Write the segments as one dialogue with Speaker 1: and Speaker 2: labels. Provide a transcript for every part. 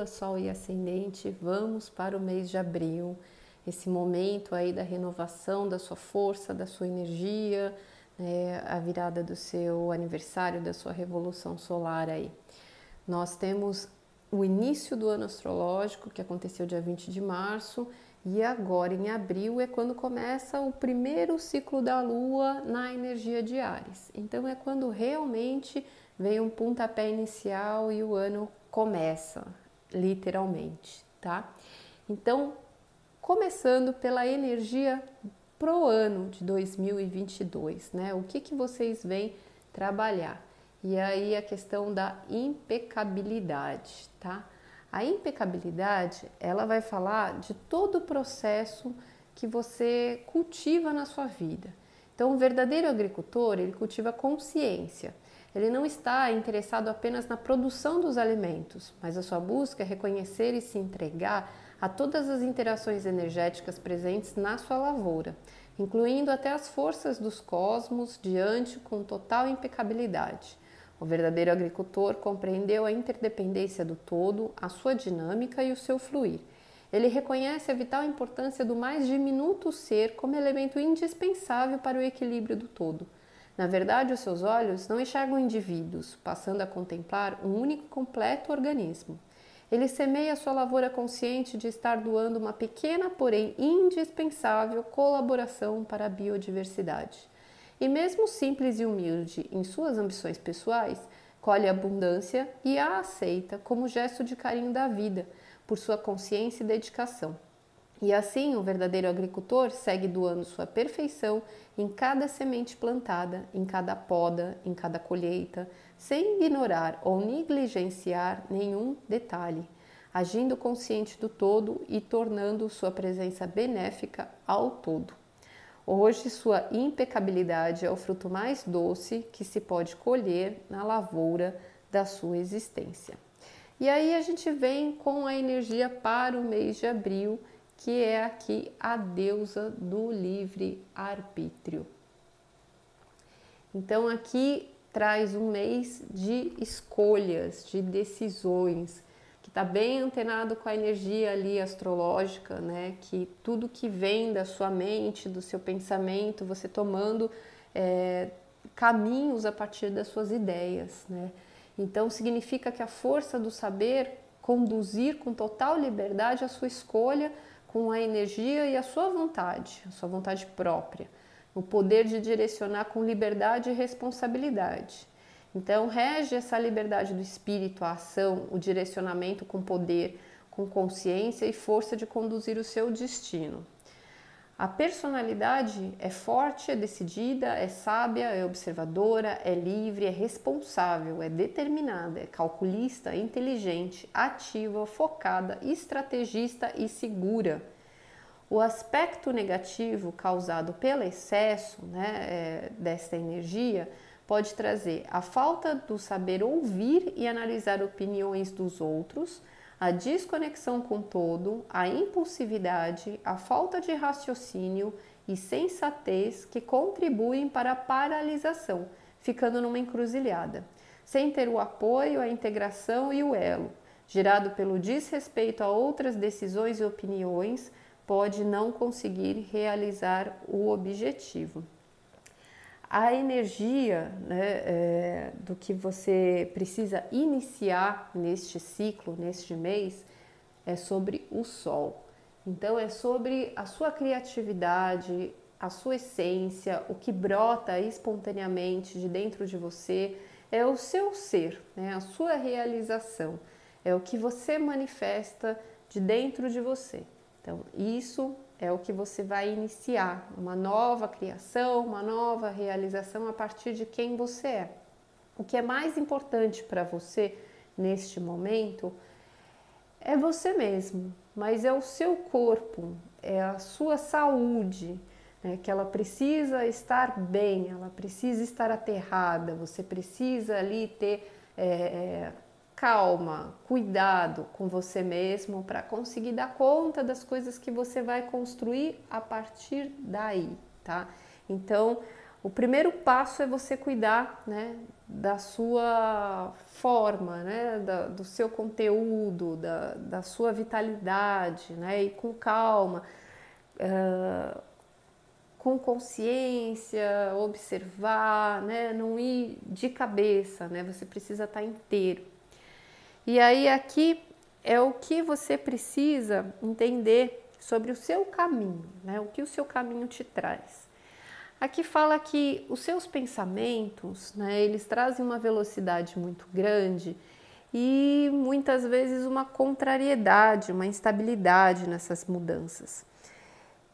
Speaker 1: Lua, sol e ascendente, vamos para o mês de abril, esse momento aí da renovação da sua força, da sua energia, né, a virada do seu aniversário, da sua revolução solar aí. Nós temos o início do ano astrológico, que aconteceu dia 20 de março, e agora em abril é quando começa o primeiro ciclo da lua na energia de Ares. Então é quando realmente vem um pontapé inicial e o ano começa, literalmente, tá? Então, começando pela energia pro ano de 2022, né? O que que vocês vêm trabalhar? E aí a questão da impecabilidade, tá? A impecabilidade, ela vai falar de todo o processo que você cultiva na sua vida. Então, o verdadeiro agricultor, ele cultiva consciência. Ele não está interessado apenas na produção dos alimentos, mas a sua busca é reconhecer e se entregar a todas as interações energéticas presentes na sua lavoura, incluindo até as forças dos cosmos diante com total impecabilidade. O verdadeiro agricultor compreendeu a interdependência do todo, a sua dinâmica e o seu fluir. Ele reconhece a vital importância do mais diminuto ser como elemento indispensável para o equilíbrio do todo. Na verdade, os seus olhos não enxergam indivíduos, passando a contemplar um único completo organismo. Ele semeia sua lavoura consciente de estar doando uma pequena, porém indispensável colaboração para a biodiversidade. E mesmo simples e humilde em suas ambições pessoais, colhe abundância e a aceita como gesto de carinho da vida, por sua consciência e dedicação. E assim, o verdadeiro agricultor segue doando sua perfeição em cada semente plantada, em cada poda, em cada colheita, sem ignorar ou negligenciar nenhum detalhe, agindo consciente do todo e tornando sua presença benéfica ao todo. Hoje, sua impecabilidade é o fruto mais doce que se pode colher na lavoura da sua existência. E aí a gente vem com a energia para o mês de abril que é aqui a deusa do livre arbítrio. Então aqui traz um mês de escolhas, de decisões, que está bem antenado com a energia ali astrológica, né? Que tudo que vem da sua mente, do seu pensamento, você tomando é, caminhos a partir das suas ideias, né? Então significa que a força do saber conduzir com total liberdade a sua escolha com a energia e a sua vontade, a sua vontade própria, o poder de direcionar com liberdade e responsabilidade. Então, rege essa liberdade do espírito, a ação, o direcionamento com poder, com consciência e força de conduzir o seu destino. A personalidade é forte, é decidida, é sábia, é observadora, é livre, é responsável, é determinada, é calculista, inteligente, ativa, focada, estrategista e segura. O aspecto negativo causado pelo excesso né, é, desta energia pode trazer a falta do saber ouvir e analisar opiniões dos outros a desconexão com todo, a impulsividade, a falta de raciocínio e sensatez que contribuem para a paralisação, ficando numa encruzilhada, sem ter o apoio, a integração e o elo, gerado pelo desrespeito a outras decisões e opiniões, pode não conseguir realizar o objetivo a energia né, é, do que você precisa iniciar neste ciclo, neste mês, é sobre o sol. Então, é sobre a sua criatividade, a sua essência, o que brota espontaneamente de dentro de você, é o seu ser, né, a sua realização, é o que você manifesta de dentro de você. Então, isso é o que você vai iniciar, uma nova criação, uma nova realização a partir de quem você é. O que é mais importante para você neste momento é você mesmo, mas é o seu corpo, é a sua saúde, né, que ela precisa estar bem, ela precisa estar aterrada, você precisa ali ter. É, calma, cuidado com você mesmo para conseguir dar conta das coisas que você vai construir a partir daí, tá? Então, o primeiro passo é você cuidar, né, da sua forma, né, da, do seu conteúdo, da, da sua vitalidade, né, e com calma, uh, com consciência, observar, né, não ir de cabeça, né, você precisa estar inteiro. E aí aqui é o que você precisa entender sobre o seu caminho, né, o que o seu caminho te traz. Aqui fala que os seus pensamentos, né, eles trazem uma velocidade muito grande e muitas vezes uma contrariedade, uma instabilidade nessas mudanças.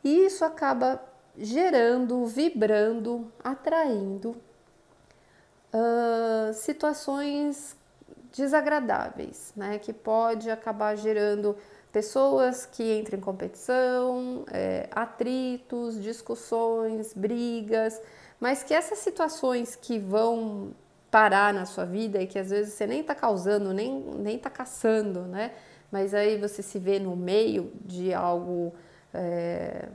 Speaker 1: E isso acaba gerando, vibrando, atraindo uh, situações desagradáveis, né, que pode acabar gerando pessoas que entram em competição, é, atritos, discussões, brigas, mas que essas situações que vão parar na sua vida e que às vezes você nem está causando, nem, nem tá caçando, né? Mas aí você se vê no meio de algo é,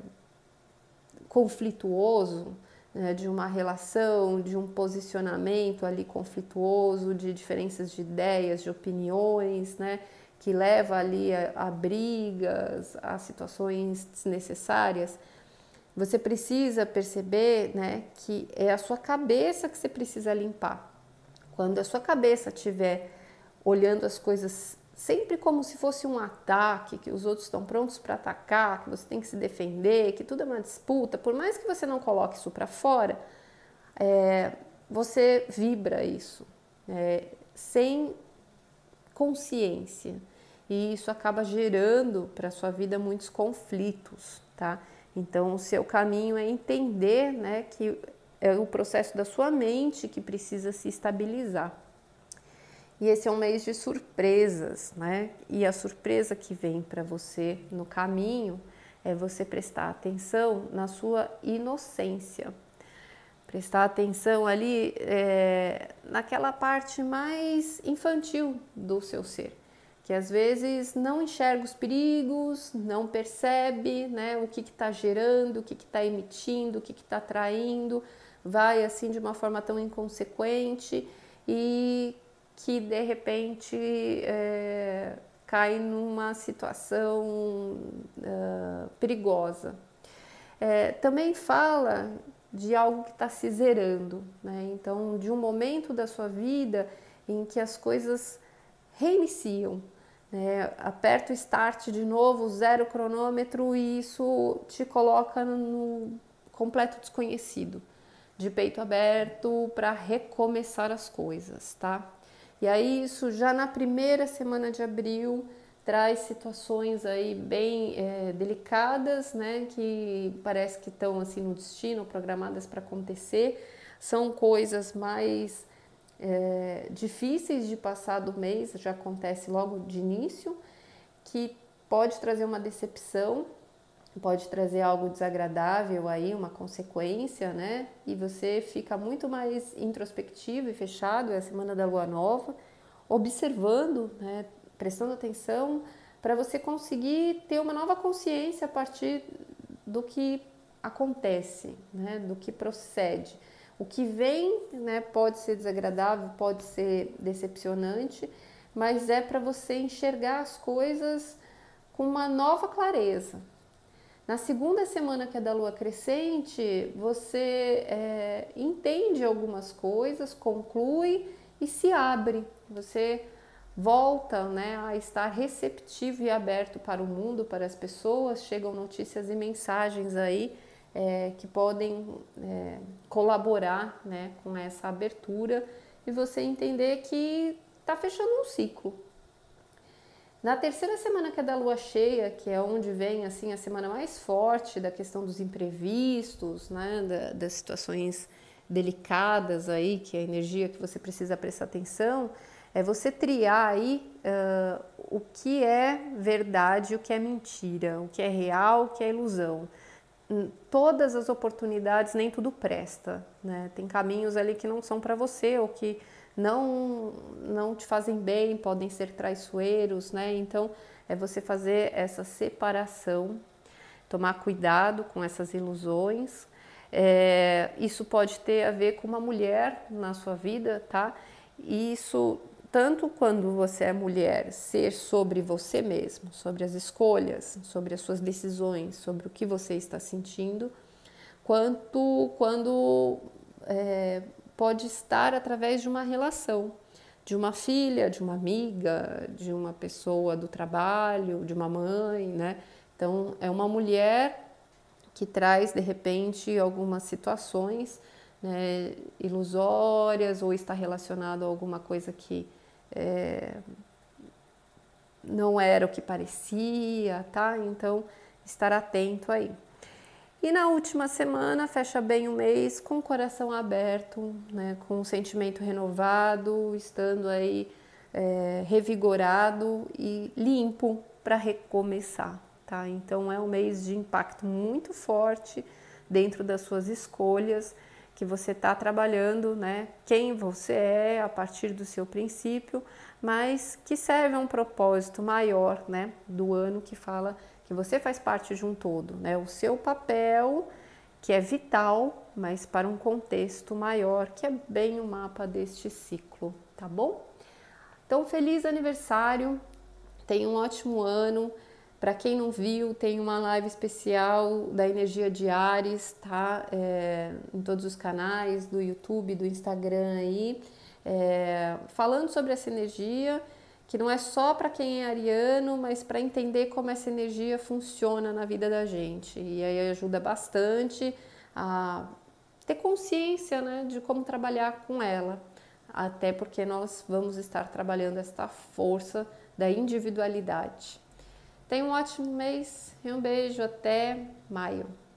Speaker 1: conflituoso, né? de uma relação, de um posicionamento ali conflituoso, de diferenças de ideias, de opiniões, né? que leva ali a, a brigas, a situações desnecessárias, você precisa perceber né, que é a sua cabeça que você precisa limpar. Quando a sua cabeça estiver olhando as coisas sempre como se fosse um ataque, que os outros estão prontos para atacar, que você tem que se defender, que tudo é uma disputa, por mais que você não coloque isso para fora, é, você vibra isso é, sem consciência e isso acaba gerando para a sua vida muitos conflitos, tá? Então, o seu caminho é entender, né, que é o processo da sua mente que precisa se estabilizar. E esse é um mês de surpresas, né? E a surpresa que vem para você no caminho é você prestar atenção na sua inocência. Prestar atenção ali é, naquela parte mais infantil do seu ser que às vezes não enxerga os perigos, não percebe né, o que está gerando, o que está emitindo, o que está atraindo, vai assim de uma forma tão inconsequente e que de repente é, cai numa situação uh, perigosa. É, também fala de algo que está se zerando, né? então de um momento da sua vida em que as coisas reiniciam, né? Aperta o start de novo, zero cronômetro e isso te coloca no completo desconhecido, de peito aberto para recomeçar as coisas, tá? E aí isso já na primeira semana de abril traz situações aí bem é, delicadas, né? Que parece que estão assim no destino, programadas para acontecer. São coisas mais é, difíceis de passar do mês, já acontece logo de início, que pode trazer uma decepção, pode trazer algo desagradável aí, uma consequência, né? E você fica muito mais introspectivo e fechado, é a semana da lua nova, observando, né? prestando atenção para você conseguir ter uma nova consciência a partir do que acontece, né? do que procede. O que vem né, pode ser desagradável, pode ser decepcionante, mas é para você enxergar as coisas com uma nova clareza. Na segunda semana que é da lua crescente, você é, entende algumas coisas, conclui e se abre. Você volta né, a estar receptivo e aberto para o mundo, para as pessoas. Chegam notícias e mensagens aí é, que podem é, colaborar né, com essa abertura e você entender que está fechando um ciclo. Na terceira semana que é da lua cheia, que é onde vem assim a semana mais forte da questão dos imprevistos, né, da, das situações delicadas aí, que é a energia que você precisa prestar atenção, é você triar aí uh, o que é verdade, o que é mentira, o que é real, o que é ilusão todas as oportunidades nem tudo presta, né? Tem caminhos ali que não são para você ou que não não te fazem bem, podem ser traiçoeiros, né? Então é você fazer essa separação, tomar cuidado com essas ilusões. É, isso pode ter a ver com uma mulher na sua vida, tá? Isso tanto quando você é mulher, ser sobre você mesmo, sobre as escolhas, sobre as suas decisões, sobre o que você está sentindo, quanto quando é, pode estar através de uma relação, de uma filha, de uma amiga, de uma pessoa do trabalho, de uma mãe, né? Então, é uma mulher que traz de repente algumas situações né, ilusórias ou está relacionado a alguma coisa que é, não era o que parecia, tá? Então, estar atento aí. E na última semana, fecha bem o mês com o coração aberto, né, com um sentimento renovado, estando aí é, revigorado e limpo para recomeçar, tá? Então, é um mês de impacto muito forte dentro das suas escolhas que você está trabalhando, né? Quem você é a partir do seu princípio, mas que serve a um propósito maior, né? Do ano que fala que você faz parte de um todo, né? O seu papel que é vital, mas para um contexto maior, que é bem o mapa deste ciclo, tá bom? Então, feliz aniversário, tenha um ótimo ano. Para quem não viu, tem uma live especial da Energia de Ares, tá? É, em todos os canais, do YouTube, do Instagram aí, é, falando sobre essa energia, que não é só para quem é ariano, mas para entender como essa energia funciona na vida da gente. E aí ajuda bastante a ter consciência né, de como trabalhar com ela, até porque nós vamos estar trabalhando esta força da individualidade. Tenha um ótimo mês e um beijo até maio.